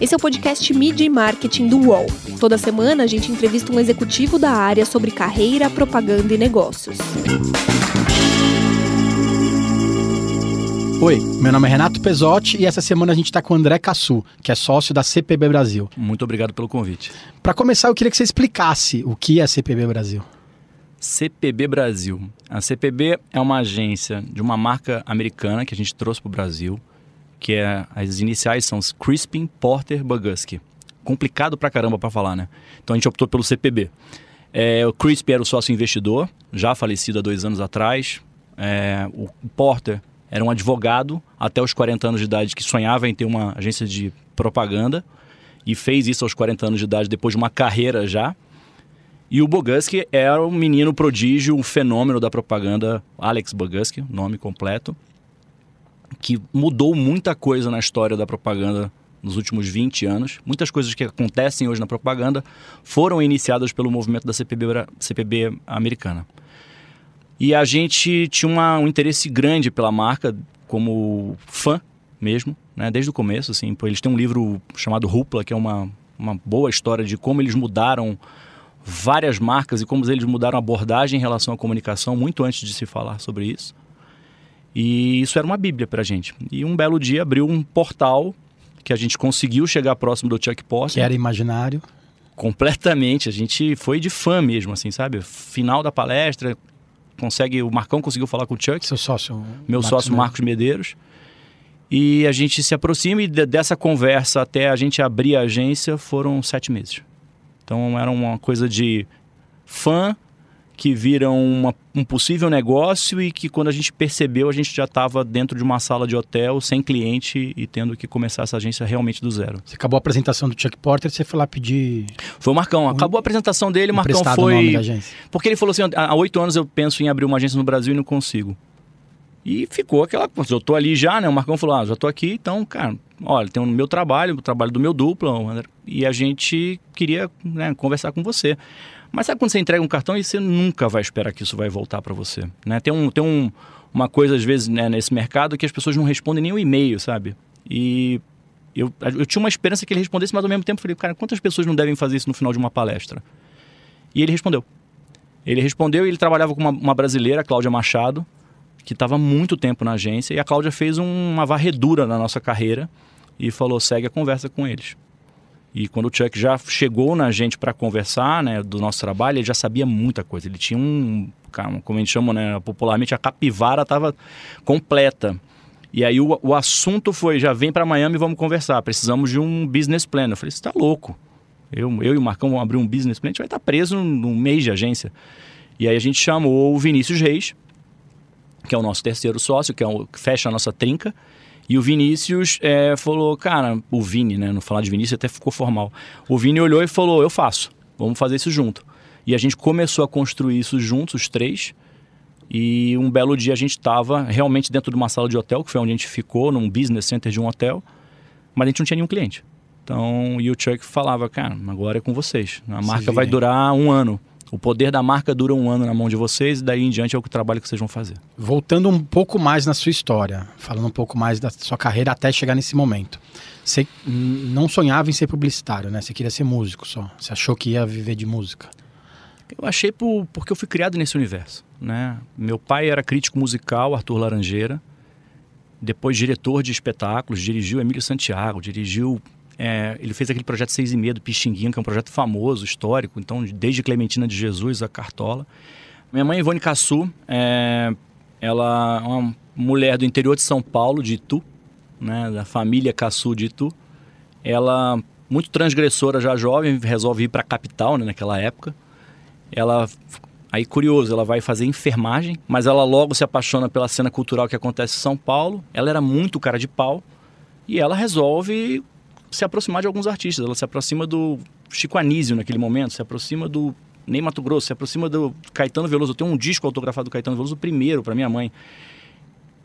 Esse é o podcast Media e Marketing do UOL. Toda semana a gente entrevista um executivo da área sobre carreira, propaganda e negócios. Oi, meu nome é Renato Pesotti e essa semana a gente está com o André Cassu, que é sócio da CPB Brasil. Muito obrigado pelo convite. Para começar, eu queria que você explicasse o que é a CPB Brasil. CPB Brasil. A CPB é uma agência de uma marca americana que a gente trouxe para o Brasil, que é as iniciais são Crispin Porter Bogusky. Complicado pra caramba para falar, né? Então a gente optou pelo CPB. É, o Crispin era o sócio investidor, já falecido há dois anos atrás. É, o Porter era um advogado até os 40 anos de idade que sonhava em ter uma agência de propaganda e fez isso aos 40 anos de idade depois de uma carreira já. E o Boguski era um menino prodígio, um fenômeno da propaganda, Alex Boguski, nome completo, que mudou muita coisa na história da propaganda nos últimos 20 anos. Muitas coisas que acontecem hoje na propaganda foram iniciadas pelo movimento da CPB, CPB americana. E a gente tinha uma, um interesse grande pela marca, como fã mesmo, né? desde o começo. Assim, eles têm um livro chamado Rupla, que é uma, uma boa história de como eles mudaram várias marcas e como eles mudaram a abordagem em relação à comunicação muito antes de se falar sobre isso. E isso era uma bíblia para a gente. E um belo dia abriu um portal que a gente conseguiu chegar próximo do Chuck Post. Que era imaginário. Completamente. A gente foi de fã mesmo, assim, sabe? Final da palestra, consegue. O Marcão conseguiu falar com o Chuck. Seu sócio. Meu Marcos sócio Marcos Medeiros. E a gente se aproxima e dessa conversa até a gente abrir a agência foram sete meses. Então era uma coisa de fã que viram uma, um possível negócio e que quando a gente percebeu a gente já estava dentro de uma sala de hotel sem cliente e tendo que começar essa agência realmente do zero. Você acabou a apresentação do Chuck Porter, você foi lá pedir. Foi o Marcão. Acabou a apresentação dele, o Marcão foi. Nome da agência. Porque ele falou assim: há oito anos eu penso em abrir uma agência no Brasil e não consigo. E ficou aquela coisa. Eu tô ali já, né? O Marcão falou: ah, já tô aqui, então, cara, olha, tem o meu trabalho, o trabalho do meu duplo, e a gente queria né, conversar com você. Mas sabe quando você entrega um cartão e você nunca vai esperar que isso vai voltar para você? Né? Tem, um, tem um, uma coisa, às vezes, né, nesse mercado que as pessoas não respondem nem o e-mail, sabe? E eu, eu tinha uma esperança que ele respondesse, mas ao mesmo tempo eu falei, cara, quantas pessoas não devem fazer isso no final de uma palestra? E ele respondeu. Ele respondeu e ele trabalhava com uma, uma brasileira, Cláudia Machado, que estava muito tempo na agência, e a Cláudia fez um, uma varredura na nossa carreira e falou: segue a conversa com eles. E quando o Chuck já chegou na gente para conversar, né, do nosso trabalho, ele já sabia muita coisa. Ele tinha um, como a gente chama, né, popularmente a capivara estava completa. E aí o, o assunto foi, já vem para Miami, vamos conversar. Precisamos de um business plan. Eu falei, você está louco? Eu, eu e o Marcão vamos abrir um business plan, a gente vai estar tá preso num, mês de agência. E aí a gente chamou o Vinícius Reis, que é o nosso terceiro sócio, que é o que fecha a nossa trinca. E o Vinícius é, falou, cara, o Vini, né? Não falar de Vinícius até ficou formal. O Vini olhou e falou, eu faço, vamos fazer isso junto. E a gente começou a construir isso juntos, os três. E um belo dia a gente estava realmente dentro de uma sala de hotel, que foi onde a gente ficou, num business center de um hotel, mas a gente não tinha nenhum cliente. Então, e o Chuck falava, cara, agora é com vocês. A marca vai durar um ano. O poder da marca dura um ano na mão de vocês e daí em diante é o trabalho que vocês vão fazer. Voltando um pouco mais na sua história, falando um pouco mais da sua carreira até chegar nesse momento. Você não sonhava em ser publicitário, né? Você queria ser músico só. Você achou que ia viver de música? Eu achei por, porque eu fui criado nesse universo, né? Meu pai era crítico musical, Arthur Laranjeira. Depois diretor de espetáculos, dirigiu Emílio Santiago, dirigiu é, ele fez aquele projeto Seis e Meia do Pixinguinha, que é um projeto famoso, histórico, então desde Clementina de Jesus a Cartola. Minha mãe, Ivone Cassu, é, ela é uma mulher do interior de São Paulo, de Itu, né, da família Cassu de Itu. Ela, muito transgressora já jovem, resolve ir para a capital né, naquela época. Ela Aí, curioso, ela vai fazer enfermagem, mas ela logo se apaixona pela cena cultural que acontece em São Paulo. Ela era muito cara de pau e ela resolve se aproximar de alguns artistas. Ela se aproxima do Chico Anísio naquele momento, se aproxima do Ney Mato Grosso, se aproxima do Caetano Veloso. Eu tenho um disco autografado do Caetano Veloso, o primeiro, para minha mãe.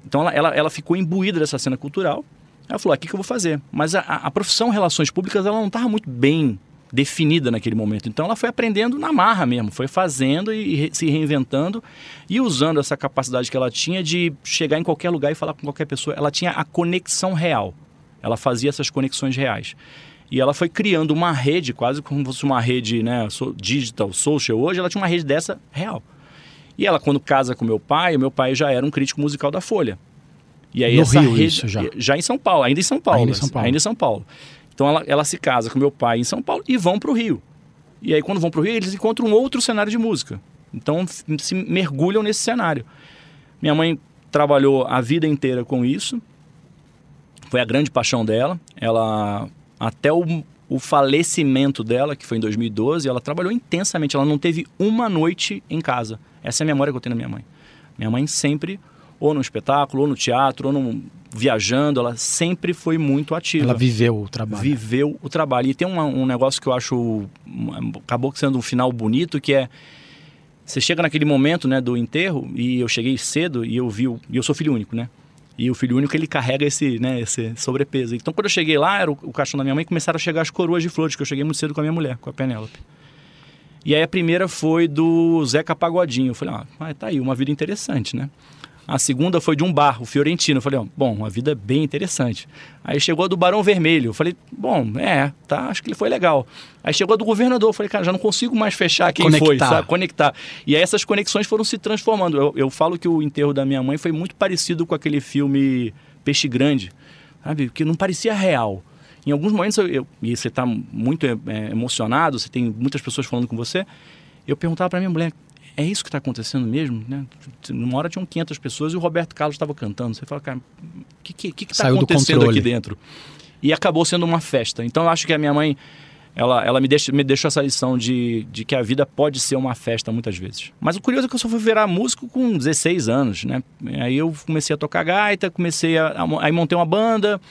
Então ela, ela, ela, ficou imbuída dessa cena cultural. Ela falou, aqui que eu vou fazer. Mas a, a profissão Relações Públicas, ela não estava muito bem definida naquele momento. Então ela foi aprendendo na marra mesmo, foi fazendo e, e se reinventando e usando essa capacidade que ela tinha de chegar em qualquer lugar e falar com qualquer pessoa. Ela tinha a conexão real Ela fazia essas conexões reais. E ela foi criando uma rede, quase como se fosse uma rede né, digital, social. Hoje ela tinha uma rede dessa real. E ela, quando casa com meu pai, meu pai já era um crítico musical da Folha. E aí no essa Rio rede, isso já. já em São Paulo, ainda em São Paulo. Ainda em São Paulo. Ainda em São Paulo. Então ela, ela se casa com meu pai em São Paulo e vão para o Rio. E aí quando vão para o Rio, eles encontram um outro cenário de música. Então se mergulham nesse cenário. Minha mãe trabalhou a vida inteira com isso. Foi a grande paixão dela. Ela até o, o falecimento dela, que foi em 2012, ela trabalhou intensamente. Ela não teve uma noite em casa. Essa é a memória que eu tenho da minha mãe. Minha mãe sempre ou no espetáculo, ou no teatro, ou no, viajando, ela sempre foi muito ativa. Ela viveu o trabalho. Viveu o trabalho. E tem uma, um negócio que eu acho. acabou sendo um final bonito, que é. Você chega naquele momento né, do enterro, e eu cheguei cedo e eu vi. E eu sou filho único, né? E o filho único ele carrega esse, né, esse sobrepeso. Então quando eu cheguei lá, era o, o caixão da minha mãe, começaram a chegar as coroas de flores, que eu cheguei muito cedo com a minha mulher, com a Penélope. E aí a primeira foi do Zeca Pagodinho. Eu falei, ah, tá aí, uma vida interessante, né? A segunda foi de um bar, o Fiorentino. Eu falei, ó, bom, uma vida bem interessante. Aí chegou a do Barão Vermelho. Eu falei, bom, é, tá, acho que ele foi legal. Aí chegou a do governador. Eu falei, cara, já não consigo mais fechar quem Conectar. foi, sabe? Conectar. E aí essas conexões foram se transformando. Eu, eu falo que o enterro da minha mãe foi muito parecido com aquele filme Peixe Grande, sabe? Que não parecia real. Em alguns momentos, eu, eu, e você está muito é, emocionado, você tem muitas pessoas falando com você, eu perguntava para minha mulher, é isso que está acontecendo mesmo? Né? Numa hora tinham 500 pessoas e o Roberto Carlos estava cantando. Você fala, cara, o que está acontecendo aqui dentro? E acabou sendo uma festa. Então eu acho que a minha mãe, ela, ela me, deixa, me deixou essa lição de, de que a vida pode ser uma festa muitas vezes. Mas o curioso é que eu só fui virar músico com 16 anos, né? Aí eu comecei a tocar gaita, comecei a, a aí montei uma banda,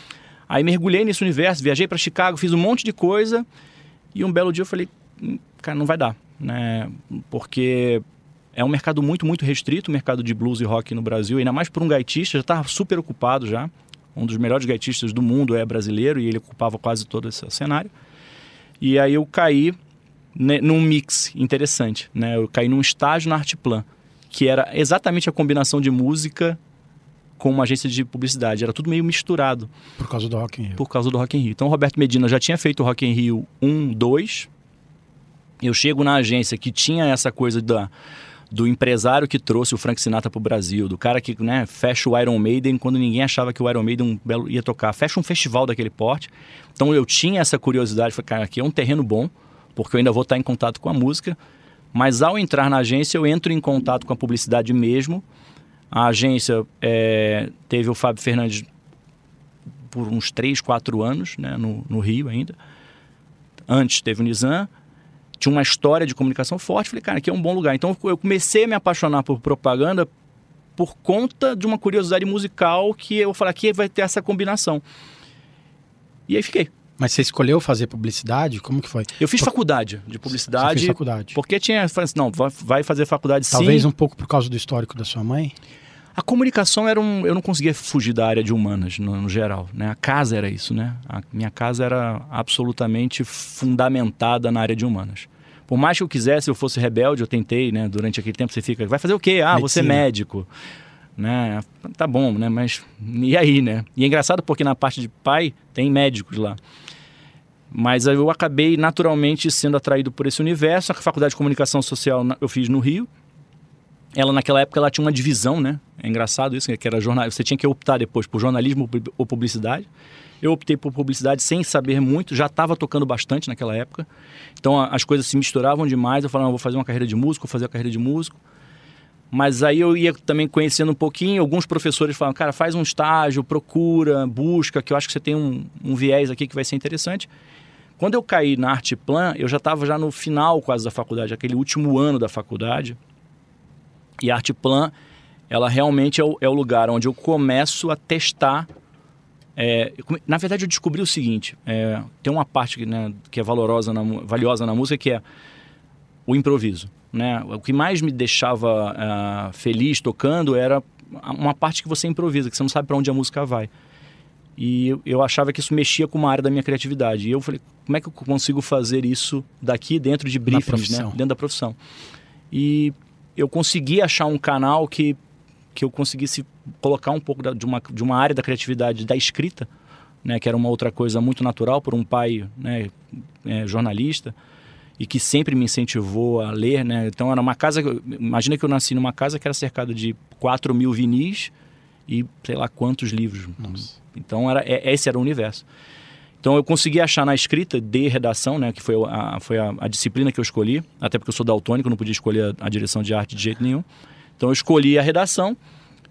aí mergulhei nesse universo, viajei para Chicago, fiz um monte de coisa e um belo dia eu falei, cara, não vai dar, né? Porque é um mercado muito, muito restrito, o mercado de blues e rock no Brasil, ainda mais por um gaitista, já estava super ocupado já. Um dos melhores gaitistas do mundo é brasileiro e ele ocupava quase todo esse cenário. E aí eu caí né, num mix interessante, né? Eu caí num estágio na Artplan, que era exatamente a combinação de música com uma agência de publicidade. Era tudo meio misturado. Por causa do Rock in Rio. Por causa do Rock in Rio. Então o Roberto Medina já tinha feito o Rock in Rio 1, 2. Eu chego na agência que tinha essa coisa da do empresário que trouxe o Frank Sinatra para o Brasil, do cara que né, fecha o Iron Maiden quando ninguém achava que o Iron Maiden ia tocar, fecha um festival daquele porte. Então eu tinha essa curiosidade, falei, cara, aqui é um terreno bom, porque eu ainda vou estar em contato com a música, mas ao entrar na agência eu entro em contato com a publicidade mesmo. A agência é, teve o Fábio Fernandes por uns 3, 4 anos, né, no, no Rio ainda. Antes teve o Nizam, tinha uma história de comunicação forte. Falei, cara, aqui é um bom lugar. Então eu comecei a me apaixonar por propaganda por conta de uma curiosidade musical que eu falei, aqui vai ter essa combinação. E aí fiquei. Mas você escolheu fazer publicidade? Como que foi? Eu fiz por... faculdade de publicidade. Você fez faculdade. Porque tinha, assim, não, vai fazer faculdade Talvez sim. um pouco por causa do histórico da sua mãe? A comunicação era um. Eu não conseguia fugir da área de humanas, no, no, geral. Né? A casa era isso, né? A minha casa era absolutamente fundamentada na área de humanas. Por mais que eu quisesse, eu fosse rebelde, eu tentei, né? Durante aquele tempo você fica. Vai fazer o quê? Ah, Medicina. você é médico. Né? Tá bom, né? Mas. E aí, né? E é engraçado porque na parte de pai tem médicos lá. Mas eu acabei naturalmente sendo atraído por esse universo. A faculdade de comunicação social eu fiz no Rio ela naquela época ela tinha uma divisão, né? É engraçado isso, que era jornal. Você tinha que optar depois por jornalismo ou publicidade. Eu optei por publicidade sem saber muito, já estava tocando bastante naquela época. Então as coisas se misturavam demais. Eu falava, vou fazer uma carreira de músico, vou fazer a carreira de músico. Mas aí eu ia também conhecendo um pouquinho. Alguns professores falavam, cara, faz um estágio, procura, busca, que eu acho que você tem um, um viés aqui que vai ser interessante. Quando eu caí na Arte Plan, eu já estava já no final quase da faculdade, aquele último ano da faculdade. E a Artplan, ela realmente é o, é o lugar onde eu começo a testar. É, na verdade, eu descobri o seguinte: é, tem uma parte né, que é valorosa na, valiosa na música que é o improviso. Né? O que mais me deixava uh, feliz tocando era uma parte que você improvisa, que você não sabe para onde a música vai. E eu, eu, achava que isso mexia com uma área da minha criatividade. E eu falei, como é que eu consigo fazer isso daqui dentro de briefings, né? dentro da profissão? E eu consegui achar um canal que, que eu conseguisse colocar um pouco da, de, uma, de uma área da criatividade da escrita né, que era uma outra coisa muito natural por um pai né, é, jornalista e que sempre me incentivou a ler, né? Então era uma casa, imagina que eu nasci numa casa que era cercada de 4 mil vinis e sei lá quantos livros. Nossa. Então era, é, esse era o universo. Então eu consegui achar na escrita de redação, né, que foi, a, foi a, a, disciplina que eu escolhi, até porque eu sou daltônico, não podia escolher a, a, direção de arte de jeito nenhum. Então eu escolhi a redação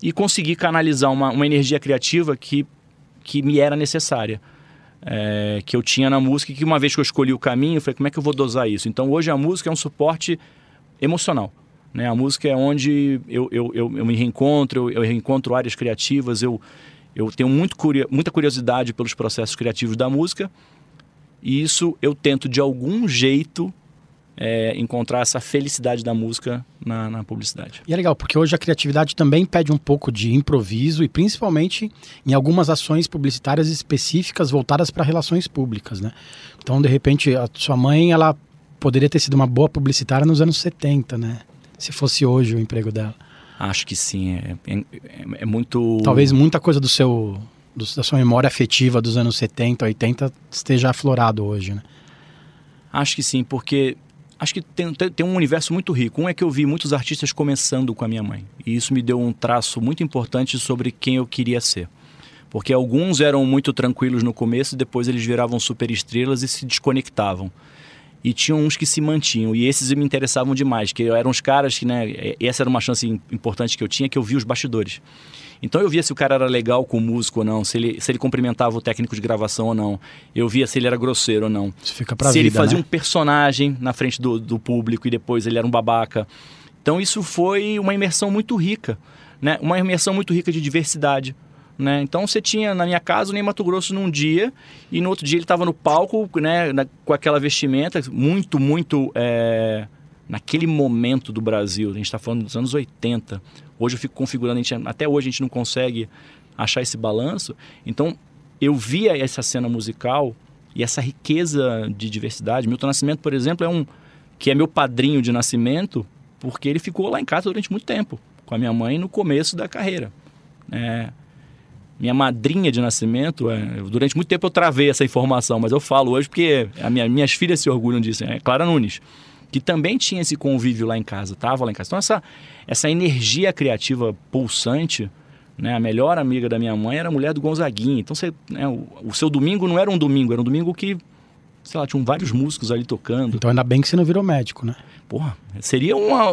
e consegui canalizar uma, uma energia criativa que, que me era necessária é, que eu tinha na música e que uma vez que eu escolhi o caminho, eu falei, como é que eu vou dosar isso? Então hoje a música é um suporte emocional. Né? A música é onde eu, eu, eu, eu me reencontro, eu, eu, reencontro áreas criativas, eu, eu tenho muito muita curiosidade pelos processos criativos da música e isso eu tento de algum jeito é, encontrar essa felicidade da música na, na, publicidade. E é legal, porque hoje a criatividade também pede um pouco de improviso e principalmente em algumas ações publicitárias específicas voltadas para relações públicas, né? Então, de repente, a sua mãe, ela poderia ter sido uma boa publicitária nos anos 70, né? Se fosse hoje o emprego dela. Acho que sim, é, é, é muito... Talvez muita coisa do seu, da sua memória afetiva dos anos 70, 80 esteja aflorado hoje, né? Acho que sim, porque acho que tem, tem, um universo muito rico. Um é que eu vi muitos artistas começando com a minha mãe. E isso me deu um traço muito importante sobre quem eu queria ser. Porque alguns eram muito tranquilos no começo, depois eles viravam super estrelas e se desconectavam. E tinham uns que se mantinham, e esses me interessavam demais, que eram os caras que, né, essa era uma chance importante que eu tinha, que eu via os bastidores. Então eu via se o cara era legal com o músico ou não, se ele, se ele cumprimentava o técnico de gravação ou não. Eu via se ele era grosseiro ou não. Isso fica pra se vida, ele fazia né? um personagem na frente do, do público e depois ele era um babaca. Então isso foi uma imersão muito rica, né? Uma imersão muito rica de diversidade. Né? Então você tinha na minha casa o Ney Mato Grosso num dia e no outro dia ele estava no palco né, na, com aquela vestimenta muito, muito é, naquele momento do Brasil. A gente está falando dos anos 80. Hoje eu fico configurando, gente, até hoje a gente não consegue achar esse balanço. Então, eu via essa cena musical e essa riqueza de diversidade. Milton Nascimento, por exemplo, é um que é meu padrinho de nascimento, porque ele ficou lá em casa durante muito tempo, com a minha mãe no começo da carreira. É, minha madrinha de nascimento, é, durante muito tempo eu travei essa informação, mas eu falo hoje porque minha, minhas filhas se orgulham disso, é Clara Nunes que também tinha esse convívio lá em casa, estava lá em casa. Então essa, essa energia criativa pulsante, né, a melhor amiga da minha mãe era a mulher do Gonzaguinha. Então você, né, o, o, seu domingo não era um domingo, era um domingo que, sei lá, tinham vários músicos ali tocando. Então ainda bem que você não virou médico, né? Porra, seria uma...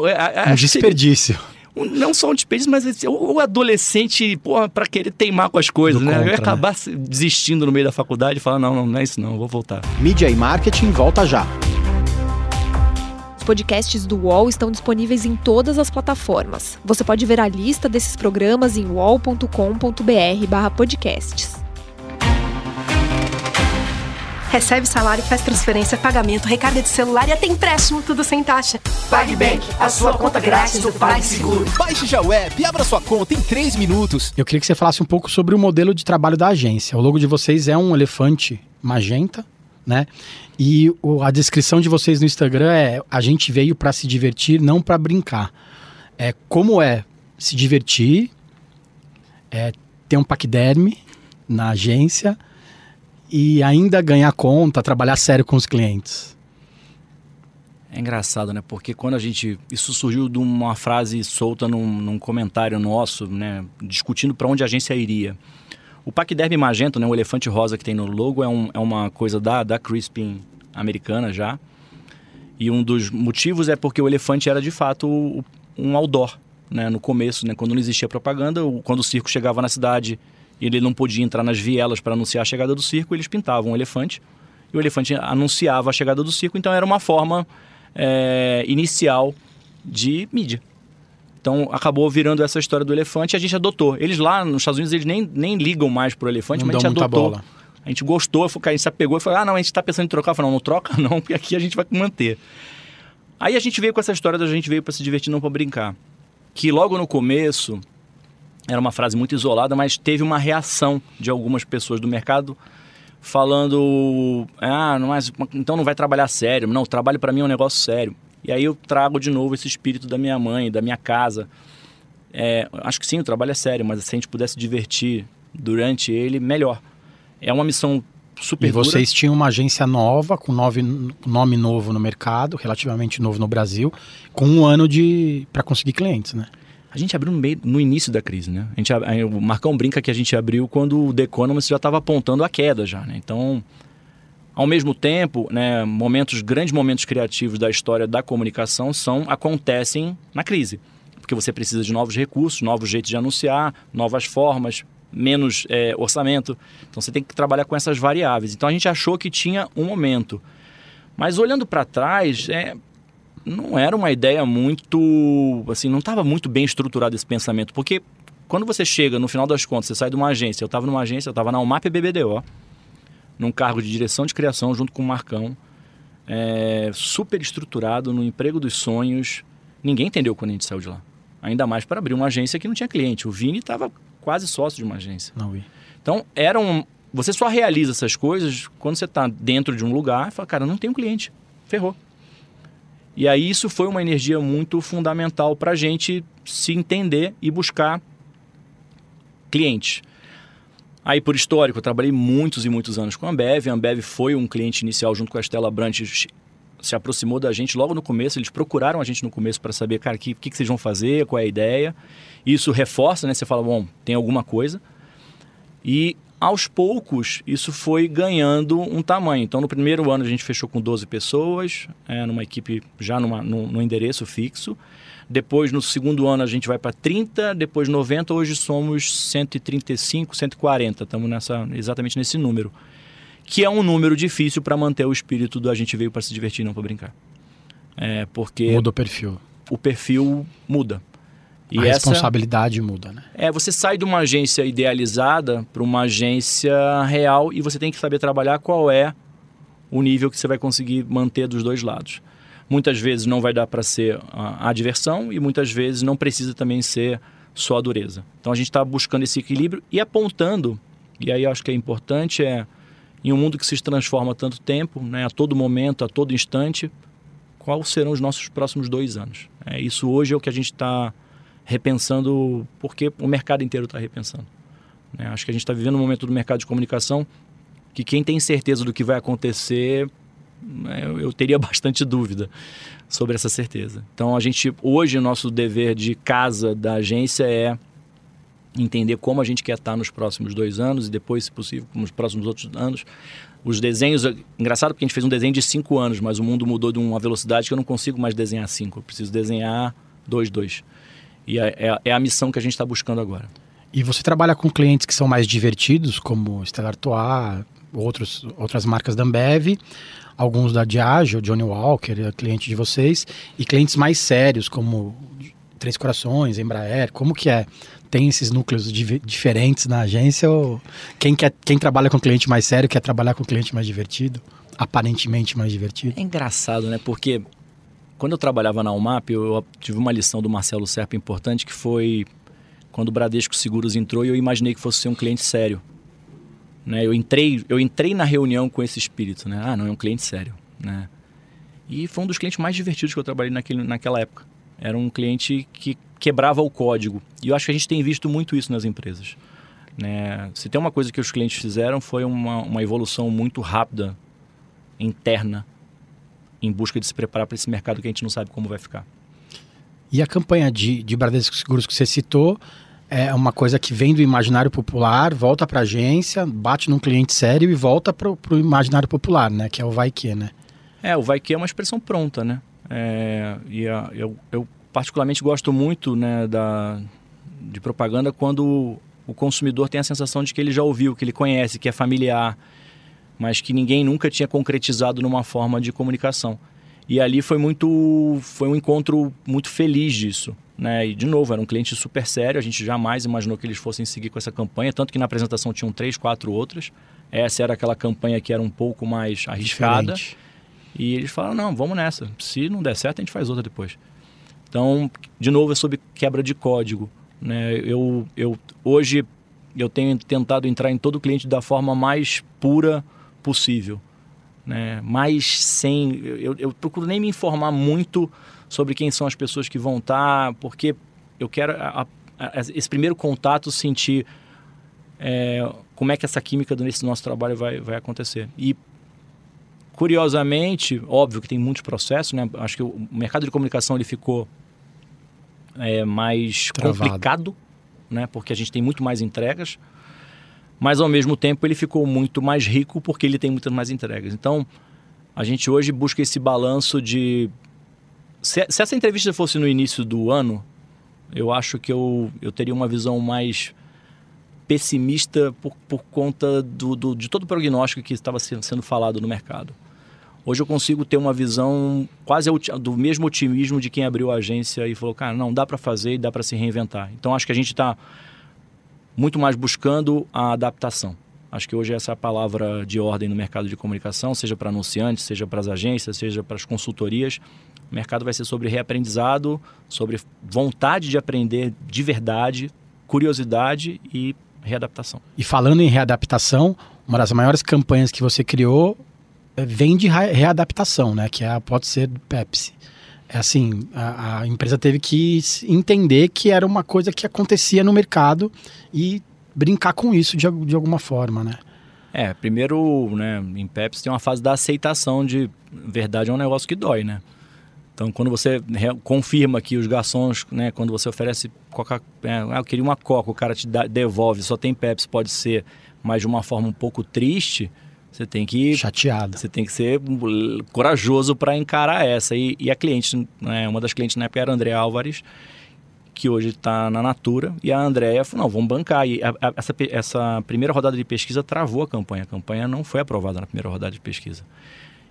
um desperdício. um, não só um desperdício, mas o, o adolescente, porra, para querer teimar com as coisas, do né? Contra, acabar né? desistindo no meio da faculdade e falar, não, não, não é isso não, vou voltar. Mídia e marketing volta já podcasts do UOL estão disponíveis em todas as plataformas. Você pode ver a lista desses programas em uol.com.br/podcasts. Recebe salário, faz transferência, pagamento, recarga de celular e até empréstimo, tudo sem taxa. PagBank, a sua conta grátis do PagSeguro. Baixe já o app e abra sua conta em 3 minutos. Eu queria que você falasse um pouco sobre o modelo de trabalho da agência. O logo de vocês é um elefante magenta, né? E o, a descrição de vocês no Instagram é: a gente veio para se divertir, não para brincar. É como é se divertir, é ter um paquiderme na agência e ainda ganhar conta, trabalhar sério com os clientes. É engraçado, né? Porque quando a gente. Isso surgiu de uma frase solta num, num comentário nosso, né? Discutindo para onde a agência iria. O paquiderme magenta, né, o elefante rosa que tem no logo, é, um, é uma coisa da, da Crispin americana já. E um dos motivos é porque o elefante era de fato um outdoor, né, no começo, né, quando não existia propaganda, quando o circo chegava na cidade e ele não podia entrar nas vielas para anunciar a chegada do circo, eles pintavam um elefante e o elefante anunciava a chegada do circo, então era uma forma é, inicial de mídia. Então acabou virando essa história do elefante e a gente adotou. Eles lá nos Estados Unidos eles nem, nem ligam mais pro elefante, não mas a gente adotou. Bola. A gente gostou, a gente se apegou e falou: ah, não, a gente está pensando em trocar. Eu falei, não, não troca não, porque aqui a gente vai manter. Aí a gente veio com essa história da gente veio para se divertir, não para brincar. Que logo no começo era uma frase muito isolada, mas teve uma reação de algumas pessoas do mercado falando: ah, não, mas, então não vai trabalhar sério. Não, o trabalho para mim é um negócio sério. E aí eu trago de novo esse espírito da minha mãe, da minha casa. É, acho que sim, o trabalho é sério, mas se a gente pudesse divertir durante ele, melhor. É uma missão super E dura. vocês tinham uma agência nova, com nove, nome novo no mercado, relativamente novo no Brasil, com um ano de para conseguir clientes, né? A gente abriu no, meio, no início da crise, né? A gente, o Marcão brinca que a gente abriu quando o The Economist já estava apontando a queda já, né? Então, ao mesmo tempo, né, momentos, grandes momentos criativos da história da comunicação são acontecem na crise, porque você precisa de novos recursos, novos jeitos de anunciar, novas formas, menos é, orçamento. Então, você tem que trabalhar com essas variáveis. Então, a gente achou que tinha um momento, mas olhando para trás, é, não era uma ideia muito. Assim, não estava muito bem estruturado esse pensamento. Porque quando você chega, no final das contas, você sai de uma agência. Eu estava numa agência, eu estava na UMAP BBDO, num cargo de direção de criação, junto com o Marcão. é, super estruturado, no emprego dos sonhos. Ninguém entendeu quando a gente saiu de lá. Ainda mais para abrir uma agência que não tinha cliente. O Vini estava quase sócio de uma agência. Não vi. Então, era um. Você só realiza essas coisas quando você está dentro de um lugar e fala, cara, não tenho cliente. Ferrou. E aí isso foi uma energia muito fundamental para a gente se entender e buscar clientes. Aí, por histórico, eu trabalhei muitos e muitos anos com a Ambev. A Ambev foi um cliente inicial junto com a Estela Brandt, se aproximou da gente logo no começo. Eles procuraram a gente no começo para saber, cara, o que, que, que vocês vão fazer, qual é a ideia. Isso reforça, né? Você fala, bom, tem alguma coisa. E aos poucos isso foi ganhando um tamanho. Então, no primeiro ano a gente fechou com 12 pessoas, é, numa equipe já numa, no, no endereço fixo. Depois, no segundo ano, a gente vai para 30, depois 90, hoje somos 135, 140. Estamos nessa, exatamente nesse número. Que é um número difícil para manter o espírito do a gente veio para se divertir, não para brincar. É, porque Muda o perfil. o perfil muda. E a essa, responsabilidade muda, né? é, você sai de uma agência idealizada para uma agência real e você tem que saber trabalhar qual é o nível que você vai conseguir manter dos dois lados. Muitas vezes não vai dar para ser a, a diversão e muitas vezes não precisa também ser só a dureza. Então a gente está buscando esse equilíbrio e apontando, e aí eu acho que é importante, é em um mundo que se transforma há tanto tempo, né, a todo momento, a todo instante, quais serão os nossos próximos dois anos? É, isso hoje é o que a gente está repensando, porque o mercado inteiro está repensando. né? Acho que a gente está vivendo um momento do mercado de comunicação que quem tem certeza do que vai acontecer, né, eu, teria bastante dúvida sobre essa certeza. Então, a gente hoje o nosso dever de casa da agência é entender como a gente quer estar nos próximos dois anos e depois, se possível, nos próximos outros anos. Os desenhos, engraçado porque a gente fez um desenho de cinco anos, mas o mundo mudou de uma velocidade que eu não consigo mais desenhar cinco. Eu preciso desenhar dois, dois. E é, é, é a missão que a gente está buscando agora. E você trabalha com clientes que são mais divertidos, como Stella Artois, outros, outras marcas da Ambev, alguns da Diageo, Johnny Walker, é cliente de vocês, e clientes mais sérios, como Três Corações, Embraer, como que é? Tem esses núcleos diferentes na agência ou quem, quer, quem trabalha com cliente mais sério quer trabalhar com cliente mais divertido? Aparentemente mais divertido? É engraçado, né? Porque quando eu trabalhava na UMAP, eu tive uma lição do Marcelo Serpa importante que foi quando o Bradesco Seguros entrou e eu imaginei que fosse ser um cliente sério. Né? Eu, entrei, eu entrei na reunião com esse espírito, né? Ah, não, é um cliente sério, né? E foi um dos clientes mais divertidos que eu trabalhei naquele, naquela época. Era um cliente que quebrava o código. E eu acho que a gente tem visto muito isso nas empresas. Né? Se tem uma coisa que os clientes fizeram foi uma, uma evolução muito rápida, interna, em busca de se preparar para esse mercado que a gente não sabe como vai ficar. E a campanha de, de Bradesco Seguros que você citou é uma coisa que vem do imaginário popular, volta para a agência, bate num cliente sério e volta para o imaginário popular, né? Que é o vai que, né? É, o vai que é uma expressão pronta, né? É, e a, eu, eu particularmente gosto muito né, da, de propaganda quando o consumidor tem a sensação de que ele já ouviu, que ele conhece, que é familiar, mas que ninguém nunca tinha concretizado numa forma de comunicação. E ali foi muito, foi um encontro muito feliz disso, né? E de novo era um cliente super sério, a gente jamais imaginou que eles fossem seguir com essa campanha, tanto que na apresentação tinham três, quatro outras. Essa era aquela campanha que era um pouco mais arriscada. Diferente. E eles falaram, não, vamos nessa. Se não der certo, a gente faz outra depois. Então, de novo, é sobre quebra de código. Né? Eu, eu, hoje, eu tenho tentado entrar em todo cliente da forma mais pura possível. Né? Mais sem... Eu, eu procuro nem me informar muito sobre quem são as pessoas que vão estar, porque eu quero a- a- esse primeiro contato sentir é, como é que essa química nesse nosso trabalho vai, vai acontecer. E, curiosamente, óbvio que tem muitos processos, né? Acho que o mercado de comunicação ele ficou é, mais Travado. complicado, né? Porque a gente tem muito mais entregas, mas ao mesmo tempo ele ficou muito mais rico porque ele tem muitas mais entregas. Então, a gente hoje busca esse balanço de se, se essa entrevista fosse no início do ano, eu acho que eu, eu teria uma visão mais pessimista por, por conta do, do, de todo o prognóstico que estava sendo falado no mercado. Hoje eu consigo ter uma visão quase do mesmo otimismo de quem abriu a agência e falou, cara, não, dá para fazer e dá para se reinventar. Então acho que a gente está muito mais buscando a adaptação. Acho que hoje essa é a palavra de ordem no mercado de comunicação, seja para anunciantes, seja para as agências, seja para as consultorias. O mercado vai ser sobre reaprendizado, sobre vontade de aprender de verdade, curiosidade e readaptação. E falando em readaptação, uma das maiores campanhas que você criou eh, vem de readaptação, né? Que é, pode ser do Pepsi. É assim, a, a, empresa teve que entender que era uma coisa que acontecia no mercado e brincar com isso de, de alguma forma, né? É, primeiro, né, em Pepsi tem uma fase da aceitação de verdade é um negócio que dói, né? Então, quando você confirma que os garçons, né, quando você oferece coca, é, ah, eu queria uma coca, o cara te dá, devolve, só tem Pepsi, pode ser, mas de uma forma um pouco triste, você tem que chateado. Você tem que ser corajoso para encarar essa. E, e a cliente, né, uma das clientes na época era a André Álvares, que hoje está na Natura, e a Andréia falou, não, vamos bancar. E a, a, essa, essa primeira rodada de pesquisa travou a campanha. A campanha não foi aprovada na primeira rodada de pesquisa.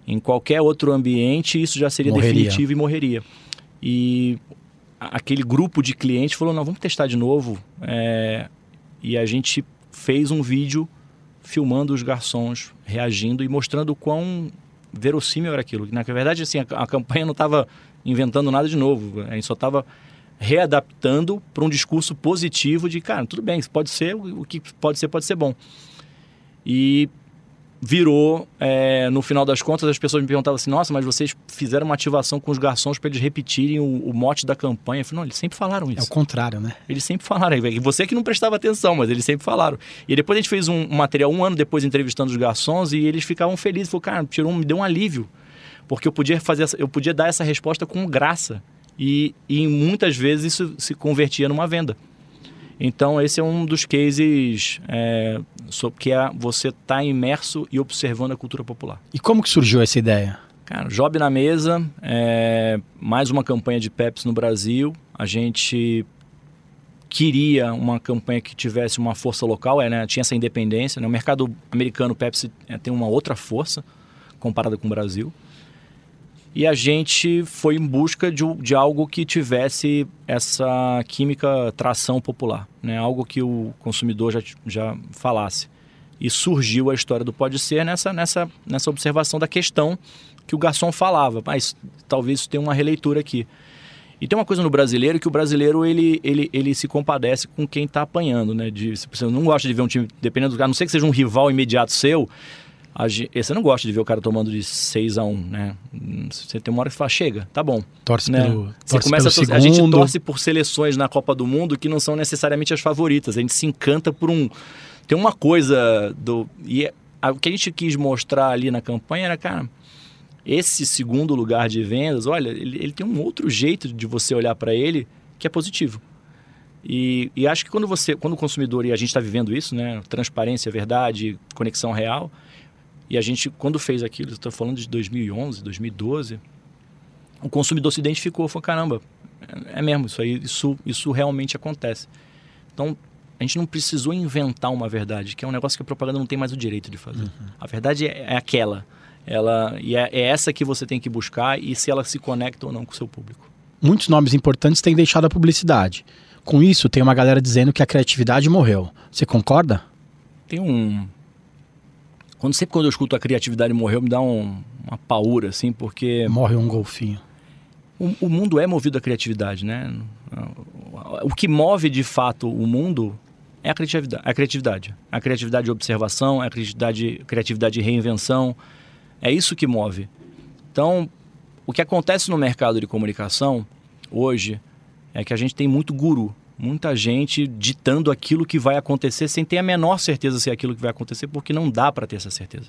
Em qualquer outro ambiente, isso já seria morreria. definitivo e morreria. E aquele grupo de clientes falou: não, vamos testar de novo. É... E a gente fez um vídeo filmando os garçons reagindo e mostrando o quão verossímil era aquilo. Na verdade, assim, a, a campanha não estava inventando nada de novo. A gente só estava readaptando para um discurso positivo de, cara, tudo bem, pode ser, o que pode ser, pode ser bom. E virou, é, no final das contas, as pessoas me perguntavam assim: nossa, mas vocês fizeram uma ativação com os garçons para eles repetirem o, o, mote da campanha? Eu falei: não, eles sempre falaram isso. É o contrário, né? Eles sempre falaram. E você que não prestava atenção, mas eles sempre falaram. E depois a gente fez um, um material um ano depois entrevistando os garçons e eles ficavam felizes. Falaram: cara, tirou, me deu um alívio. Porque eu podia fazer essa, eu podia dar essa resposta com graça. E, e muitas vezes isso se convertia numa venda. Então, esse é um dos cases é, que é você estar tá imerso e observando a cultura popular. E como que surgiu essa ideia? Cara, Job na mesa, é, mais uma campanha de Pepsi no Brasil. A gente queria uma campanha que tivesse uma força local, é, né? tinha essa independência. Né? O mercado americano Pepsi é, tem uma outra força comparada com o Brasil e a gente foi em busca de, de algo que tivesse essa química tração popular, né? algo que o consumidor já, já falasse. E surgiu a história do pode ser nessa, nessa, nessa observação da questão que o garçom falava, mas talvez isso tenha uma releitura aqui. E tem uma coisa no brasileiro que o brasileiro ele, ele, ele se compadece com quem está apanhando, né? De, você não gosta de ver um time, dependendo do cara, a não sei que seja um rival imediato seu, você não gosta de ver o cara tomando de 6 a 1 né? Você tem uma hora que fala, chega, tá bom. Torce né? pelo, você torce começa pelo a, a gente torce por seleções na Copa do Mundo que não são necessariamente as favoritas. A gente se encanta por um. Tem uma coisa do. E é, o que a gente quis mostrar ali na campanha era, cara, esse segundo lugar de vendas, olha, ele, ele tem um outro jeito de você olhar para ele que é positivo. E, e, acho que quando você, quando o consumidor, e a gente está vivendo isso, né? Transparência, verdade, conexão real e a gente, quando fez aquilo, estou falando de 2011, 2012, o consumidor se identificou, falou, caramba, é, é mesmo, isso aí, isso, isso realmente acontece. Então, a gente não precisou inventar uma verdade, que é um negócio que a propaganda não tem mais o direito de fazer. Uhum. A verdade é, é, aquela. Ela, e é, é, essa que você tem que buscar e se ela se conecta ou não com o seu público. Muitos nomes importantes têm deixado a publicidade. Com isso, tem uma galera dizendo que a criatividade morreu. Você concorda? Tem um, quando sempre quando eu escuto a criatividade morreu, me dá um, uma paura, assim, porque. Morre um golfinho. O, o, mundo é movido à criatividade, né? O que move de fato o mundo é a criatividade. A criatividade, a criatividade de observação, a criatividade, a criatividade de reinvenção. É isso que move. Então, o que acontece no mercado de comunicação hoje é que a gente tem muito guru. Muita gente ditando aquilo que vai acontecer sem ter a menor certeza se é aquilo que vai acontecer, porque não dá para ter essa certeza.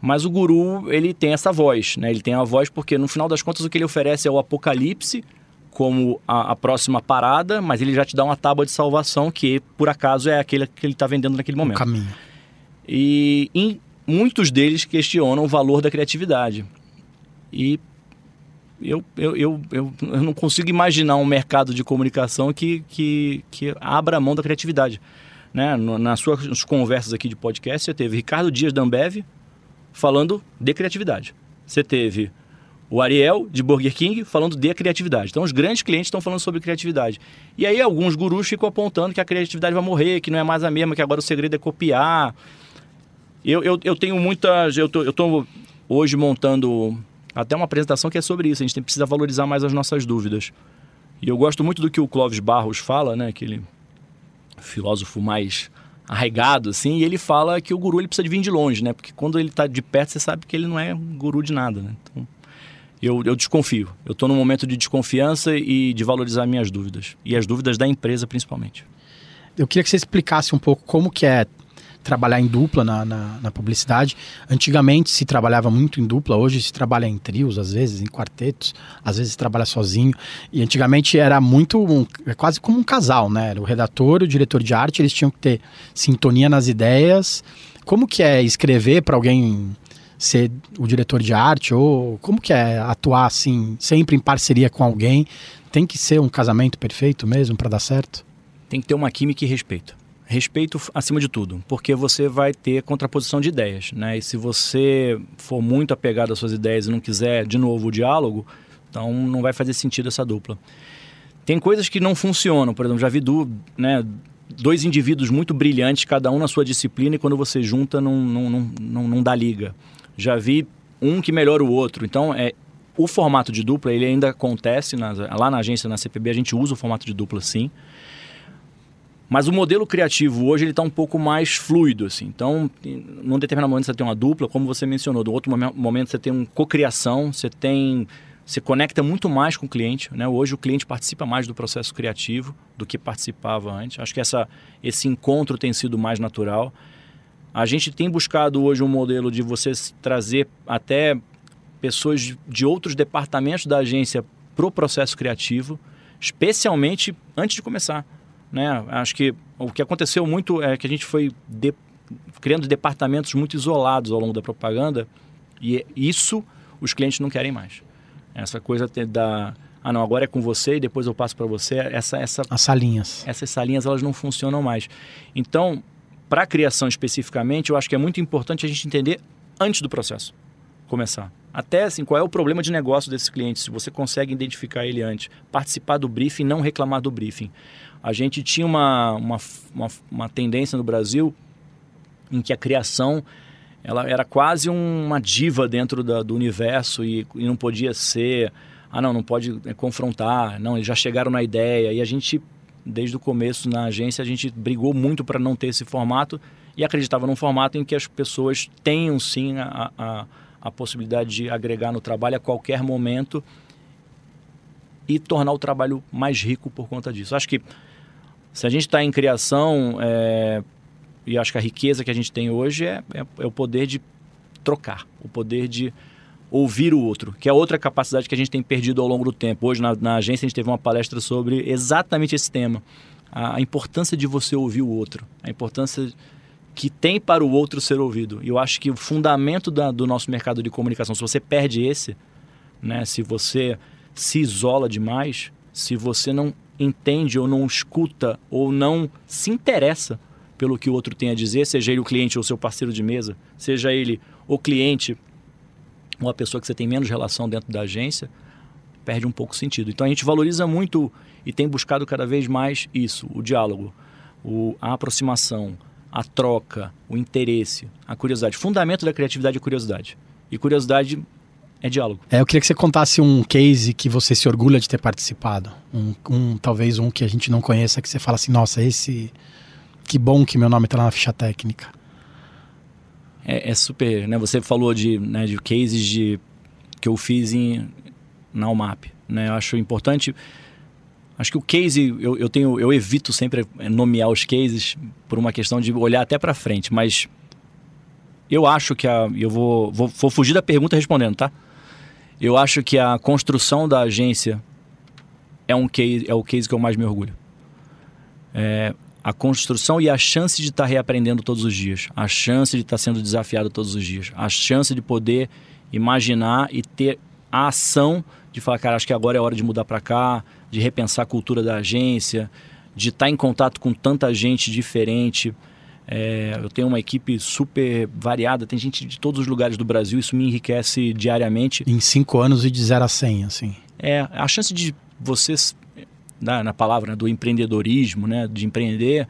Mas o guru, ele tem essa voz, né? Ele tem a voz porque, no final das contas, o que ele oferece é o apocalipse como a, a próxima parada, mas ele já te dá uma tábua de salvação que, por acaso, é aquele que ele está vendendo naquele momento. O caminho. E em, muitos deles questionam o valor da criatividade. E eu, eu, eu, eu, não consigo imaginar um mercado de comunicação que, que, que abra a mão da criatividade. Né? Nas suas conversas aqui de podcast, você teve Ricardo Dias da Ambev falando de criatividade. Você teve o Ariel de Burger King falando de criatividade. Então, os grandes clientes estão falando sobre criatividade. E aí, alguns gurus ficam apontando que a criatividade vai morrer, que não é mais a mesma, que agora o segredo é copiar. Eu, eu, eu tenho muitas. Eu tô, tô hoje montando até uma apresentação que é sobre isso. A gente precisa valorizar mais as nossas dúvidas. E eu gosto muito do que o Clóvis Barros fala, né? Aquele filósofo mais arraigado, assim, e ele fala que o guru ele precisa de vir de longe, né? Porque quando ele está de perto, você sabe que ele não é guru de nada, né? Então, eu, eu desconfio. Eu estou num momento de desconfiança e de valorizar minhas dúvidas. E as dúvidas da empresa, principalmente. Eu queria que você explicasse um pouco como que é trabalhar em dupla na, na, na, publicidade. Antigamente se trabalhava muito em dupla, hoje se trabalha em trios, às vezes em quartetos, às vezes se trabalha sozinho. E antigamente era muito, um, é quase como um casal, né? O redator o diretor de arte, eles tinham que ter sintonia nas ideias. Como que é escrever para alguém ser o diretor de arte ou como que é atuar assim, sempre em parceria com alguém? Tem que ser um casamento perfeito mesmo para dar certo? Tem que ter uma química e respeito respeito acima de tudo, porque você vai ter contraposição de ideias, né? E se você for muito apegado às suas ideias e não quiser de novo o diálogo, então não vai fazer sentido essa dupla. Tem coisas que não funcionam, por exemplo, já vi do, né, dois indivíduos muito brilhantes, cada um na sua disciplina, e quando você junta não, não, não, não, dá liga. Já vi um que melhora o outro. Então, é, o formato de dupla ele ainda acontece na, lá na agência, na CPB, a gente usa o formato de dupla sim. Mas o modelo criativo hoje ele está um pouco mais fluido, assim. Então, num determinado momento você tem uma dupla, como você mencionou. No outro momento você tem um cocriação, você tem se conecta muito mais com o cliente, né? Hoje o cliente participa mais do processo criativo do que participava antes. Acho que essa, esse encontro tem sido mais natural. A gente tem buscado hoje um modelo de você trazer até pessoas de outros departamentos da agência para o processo criativo, especialmente antes de começar. Né? Acho que o que aconteceu muito é que a gente foi de, criando departamentos muito isolados ao longo da propaganda e isso os clientes não querem mais. Essa coisa da ah não agora é com você e depois eu passo para você essa essa as salinhas essas salinhas elas não funcionam mais. Então para a criação especificamente eu acho que é muito importante a gente entender antes do processo começar. Até assim, qual é o problema de negócio desse cliente, se você consegue identificar ele antes. Participar do briefing, não reclamar do briefing. A gente tinha uma, uma, uma, uma tendência no Brasil em que a criação ela era quase uma diva dentro da, do universo e, e, não podia ser. Ah, não, não pode é, confrontar. Não, eles já chegaram na ideia. E a gente, desde o começo na agência, a gente brigou muito para não ter esse formato e acreditava num formato em que as pessoas tenham sim a, a, a possibilidade de agregar no trabalho a qualquer momento e tornar o trabalho mais rico por conta disso. Acho que se a gente está em criação, é, e acho que a riqueza que a gente tem hoje é, é, é, o poder de trocar, o poder de ouvir o outro, que é outra capacidade que a gente tem perdido ao longo do tempo. Hoje na, na agência a gente teve uma palestra sobre exatamente esse tema, a, a importância de você ouvir o outro, a importância que tem para o outro ser ouvido. E eu acho que o fundamento da, do nosso mercado de comunicação, se você perde esse, né, se você se isola demais, se você não entende ou não escuta ou não se interessa pelo que o outro tem a dizer, seja ele o cliente ou seu parceiro de mesa, seja ele o cliente ou a pessoa que você tem menos relação dentro da agência, perde um pouco o sentido. Então a gente valoriza muito e tem buscado cada vez mais isso, o diálogo, o, a aproximação, a troca, o interesse, a curiosidade. Fundamento da criatividade é curiosidade. E curiosidade é diálogo. É, eu queria que você contasse um case que você se orgulha de ter participado. Um, um, talvez um que a gente não conheça, que você fala assim, nossa, esse. Que bom que meu nome está lá na ficha técnica. É, é, super, né? Você falou de, né, de cases de, que eu fiz em, na UMAP. Né? Eu acho importante. Acho que o case, eu, eu, tenho, eu evito sempre nomear os cases por uma questão de olhar até para frente, mas eu acho que a. Eu vou, vou, vou fugir da pergunta respondendo, tá? Eu acho que a construção da agência é, um case, é o case que eu mais me orgulho. É, a construção e a chance de estar tá reaprendendo todos os dias, a chance de estar tá sendo desafiado todos os dias, a chance de poder imaginar e ter a ação de falar, cara, acho que agora é hora de mudar para cá, de repensar a cultura da agência, de estar tá em contato com tanta gente diferente. É, eu tenho uma equipe super variada, tem gente de todos os lugares do Brasil, isso me enriquece diariamente. Em cinco anos e de 0 a 100, assim. É, a chance de vocês, na, na palavra né, do empreendedorismo, né, de empreender,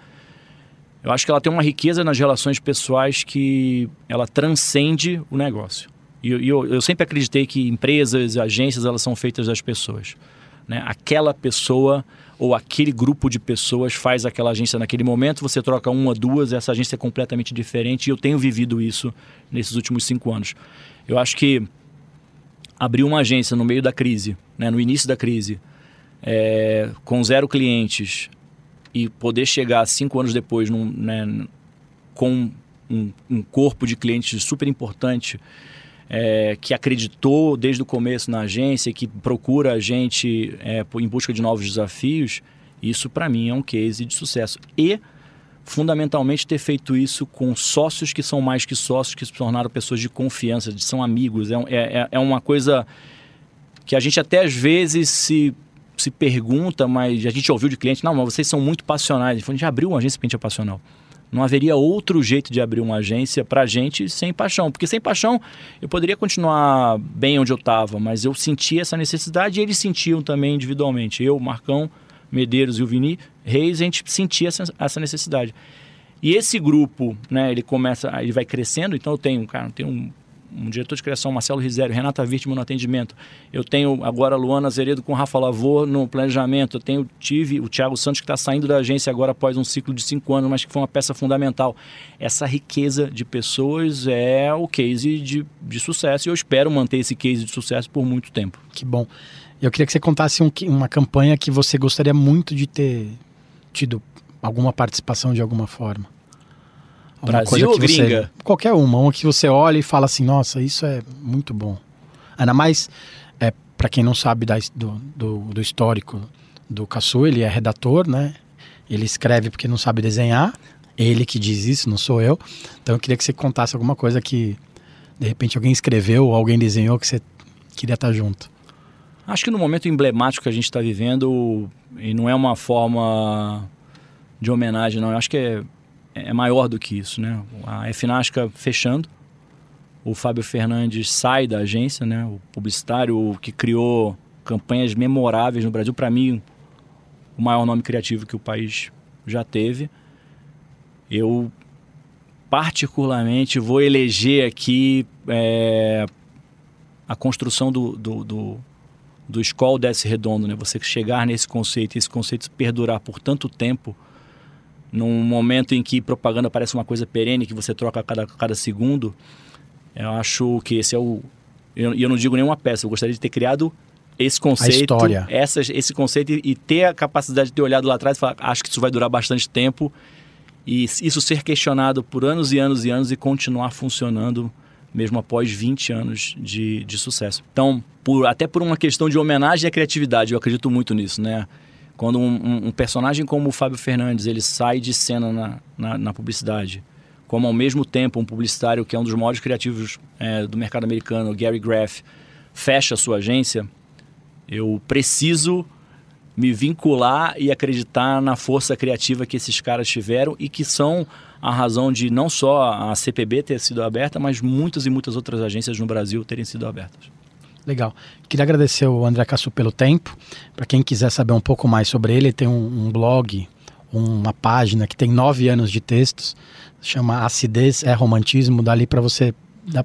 eu acho que ela tem uma riqueza nas relações pessoais que ela transcende o negócio. E eu, eu, sempre acreditei que empresas, agências, elas são feitas das pessoas. Né? Aquela pessoa ou aquele grupo de pessoas faz aquela agência naquele momento, você troca uma, duas, essa agência é completamente diferente e eu tenho vivido isso nesses últimos cinco anos. Eu acho que abrir uma agência no meio da crise, né, no início da crise, é, com zero clientes e poder chegar cinco anos depois num, né, com um, um corpo de clientes super importante é, que acreditou desde o começo na agência, que procura a gente é, em busca de novos desafios, isso para mim é um case de sucesso. E, fundamentalmente, ter feito isso com sócios que são mais que sócios, que se tornaram pessoas de confiança, de são amigos. É, é, é uma coisa que a gente até às vezes se se pergunta, mas a gente ouviu de cliente, não, mas vocês são muito passionais. A gente abriu uma agência para passional. Não haveria outro jeito de abrir uma agência para gente sem paixão. Porque sem paixão eu poderia continuar bem onde eu estava, mas eu sentia essa necessidade e eles sentiam também individualmente. Eu, Marcão, Medeiros e o Vini Reis, a gente sentia essa, necessidade. E esse grupo, né, ele começa, ele vai crescendo, então eu tenho, cara, eu tenho um diretor de criação, Marcelo Risério, Renata Virtman no atendimento. Eu tenho agora Luana Azeredo com Rafa Lavor no planejamento. Eu tenho tive o Thiago Santos que está saindo da agência agora após um ciclo de cinco anos, mas que foi uma peça fundamental. Essa riqueza de pessoas é o case de, de sucesso e eu espero manter esse case de sucesso por muito tempo. Que bom. Eu queria que você contasse um, uma campanha que você gostaria muito de ter tido alguma participação de alguma forma. Brasil ou gringa? Você, qualquer uma, uma que você olha e fala assim, nossa, isso é muito bom. Ainda mais, é, para quem não sabe da, do, do, do, histórico do Caçu, ele é redator, né? Ele escreve porque não sabe desenhar. Ele que diz isso, não sou eu. Então eu queria que você contasse alguma coisa que, de repente, alguém escreveu ou alguém desenhou que você queria estar junto. Acho que no momento emblemático que a gente está vivendo, e não é uma forma de homenagem, não. Eu acho que é é maior do que isso, né? A FNASCA fechando, o Fábio Fernandes sai da agência, né? O publicitário que criou campanhas memoráveis no Brasil, para mim, o maior nome criativo que o país já teve. Eu particularmente vou eleger aqui é, a construção do, do, do, do Escola Desce Redondo, né? Você chegar nesse conceito, esse conceito perdurar por tanto tempo, num momento em que propaganda parece uma coisa perene que você troca a cada, cada segundo, eu acho que esse é o. E eu, eu, não digo nenhuma peça, eu gostaria de ter criado esse conceito, essa, esse conceito e, e, ter a capacidade de ter olhado lá atrás e falar, acho que isso vai durar bastante tempo e isso ser questionado por anos e anos e anos e continuar funcionando mesmo após 20 anos de, de sucesso. Então, por, até por uma questão de homenagem à criatividade, eu acredito muito nisso, né? Quando um, um, personagem como o Fábio Fernandes ele sai de cena na, na, na, publicidade, como ao mesmo tempo um publicitário que é um dos maiores criativos é, do mercado americano, Gary Graff, fecha a sua agência, eu preciso me vincular e acreditar na força criativa que esses caras tiveram e que são a razão de não só a CPB ter sido aberta, mas muitas e muitas outras agências no Brasil terem sido abertas. Legal. Queria agradecer o André Cassu pelo tempo. Para quem quiser saber um pouco mais sobre ele, tem um, um, blog, uma página que tem nove anos de textos, chama Acidez é Romantismo. Dali para você. Dá,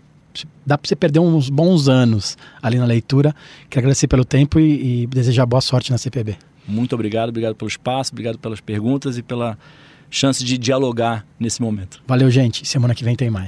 dá para você perder uns bons anos ali na leitura. Queria agradecer pelo tempo e, e desejar boa sorte na CPB. Muito obrigado, obrigado pelo espaço, obrigado pelas perguntas e pela chance de dialogar nesse momento. Valeu, gente. Semana que vem tem mais.